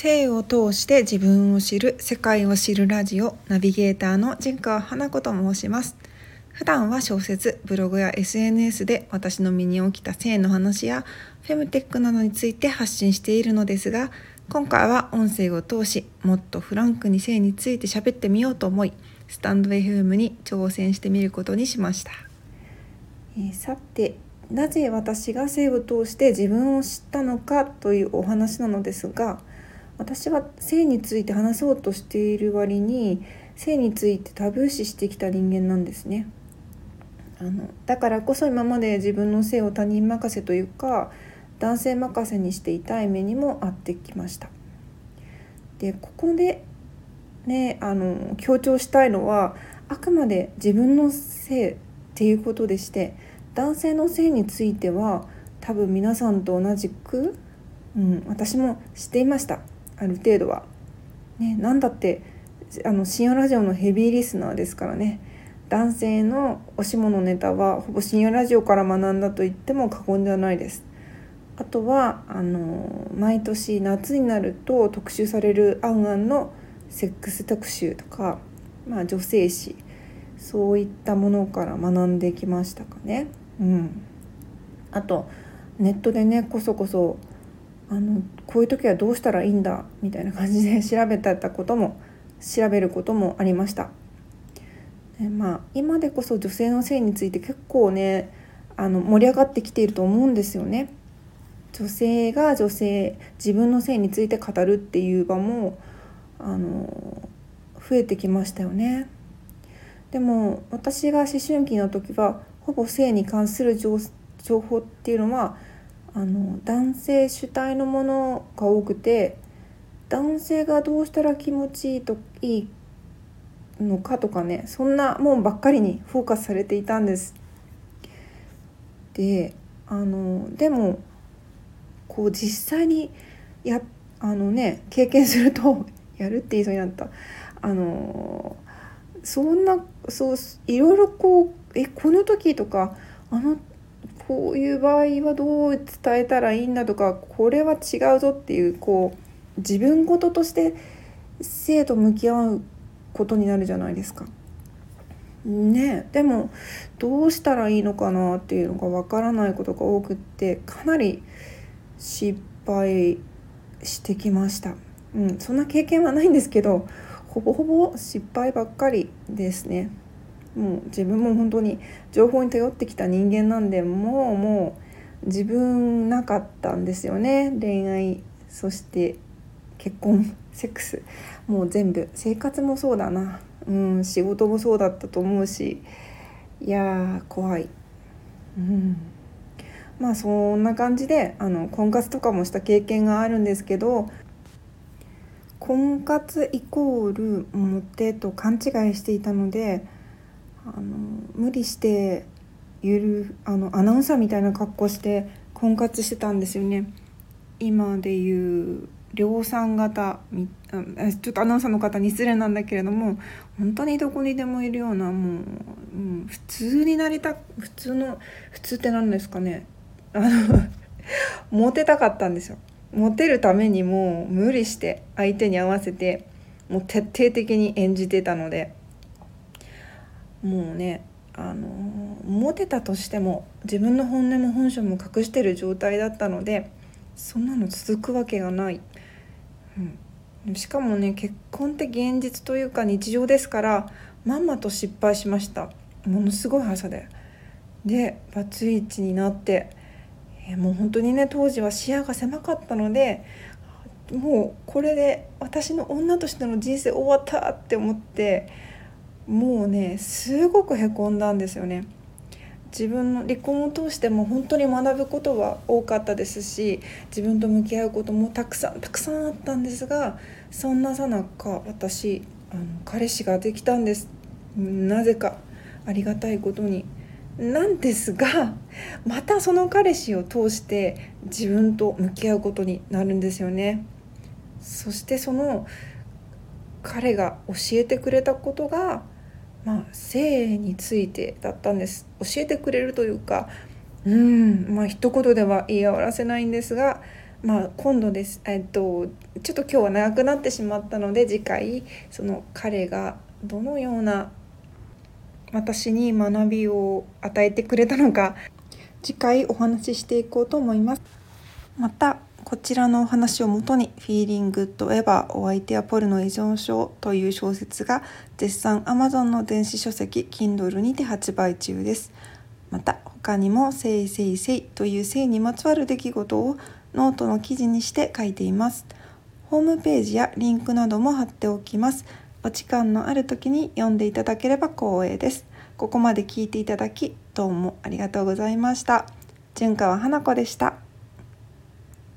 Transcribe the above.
性を通して自分を知る世界を知るラジオナビゲーターの陣川花子と申します。普段は小説ブログや SNS で私の身に起きた性の話やフェムテックなどについて発信しているのですが今回は音声を通しもっとフランクに性について喋ってみようと思いスタンド FM に挑戦してみることにしました、えー、さてなぜ私が性を通して自分を知ったのかというお話なのですが私は性について話そうとしている割に性についてタブー視してきた人間なんですね。あのだからこそ今まで自分の性を他人任せというか男性任せにしていたい目にもあってきました。でここでねあの強調したいのはあくまで自分の性っていうことでして男性の性については多分皆さんと同じく、うん、私も知っていました。ある程度は。ね、なんだってあの深夜ラジオのヘビーリスナーですからね男性のおし物ネタはほぼ深夜ラジオから学んだと言っても過言ではないです。あとはあの毎年夏になると特集される「あんあん」のセックス特集とか、まあ、女性誌そういったものから学んできましたかね。うん、あとネットでねこそこそあのこういう時はどうしたらいいんだみたいな感じで調べたことも調べることもありました。でまあ今でこそ女性の性について結構ねあの盛り上がってきていると思うんですよね。女性が女性自分の性について語るっていう場もあの増えてきましたよね。でも私が思春期の時はほぼ性に関する情報っていうのはあの男性主体のものが多くて男性がどうしたら気持ちいいといいのかとかねそんなもんばっかりにフォーカスされていたんです。であのでもこう実際にやあのね経験すると やるって言いそうになったあのそんなそういろいろこうえこの時とかあのこういう場合はどう伝えたらいいんだとかこれは違うぞっていうこう自分事として生と向き合うことになるじゃないですか。ねでもどうしたらいいのかなっていうのがわからないことが多くってかなり失敗してきました。うん、そんな経験はないんですけどほぼほぼ失敗ばっかりですね。もう自分も本当に情報に頼ってきた人間なんでもうもう自分なかったんですよね。恋愛そして結婚 セックス。もう全部。生活もそうだな。うん仕事もそうだったと思うし。いや怖い。うん。まあそんな感じであの婚活とかもした経験があるんですけど婚活イコールモテと勘違いしていたのであの無理してゆるあのアナウンサーみたいな格好して婚活してたんですよね。今でいう量産型ちょっとアナウンサーの方に失礼なんだけれども本当にどこにでもいるようなもう、うん、普通になりた普通の普通って何ですかね。あの モテたかったんですよ。モテるためにもう無理して相手に合わせてもう徹底的に演じてたので。もうねあのモテたとしても自分の本音も本性も隠してる状態だったのでそんなの続くわけがない、うん、しかもね結婚って現実というか日常ですからまんまと失敗しました。ものすごい速さで。でバツイチになって、えもう本当にね当時は視野が狭かったのでもうこれで私の女としての人生終わったって思ってもうねすごくへこんだんですよね。自分の離婚を通しても本当に学ぶことは多かったですし自分と向き合うこともたくさんたくさんあったんですがそんなさなか私あの彼氏ができたんです。なぜかありがたいことに。なんですがまたその彼氏を通して自分と向き合うことになるんですよね。そしてその彼が教えてくれたことがまあ、性についてだったんです教えてくれるというかうんまあ一言では言い表せないんですがまあ今度です、えっと、ちょっと今日は長くなってしまったので次回その彼がどのような私に学びを与えてくれたのか次回お話ししていこうと思います。またこちらのお話をもとに「フィーリングとエバお相手はポルノ依存症」という小説が絶賛 Amazon の電子書籍 Kindle にて発売中です。また他にも「せいせいせい」という性にまつわる出来事をノートの記事にして書いています。ホームページやリンクなども貼っておきます。お時間のある時に読んでいただければ光栄です。ここまで聞いていただきどうもありがとうございました。純川花子でした。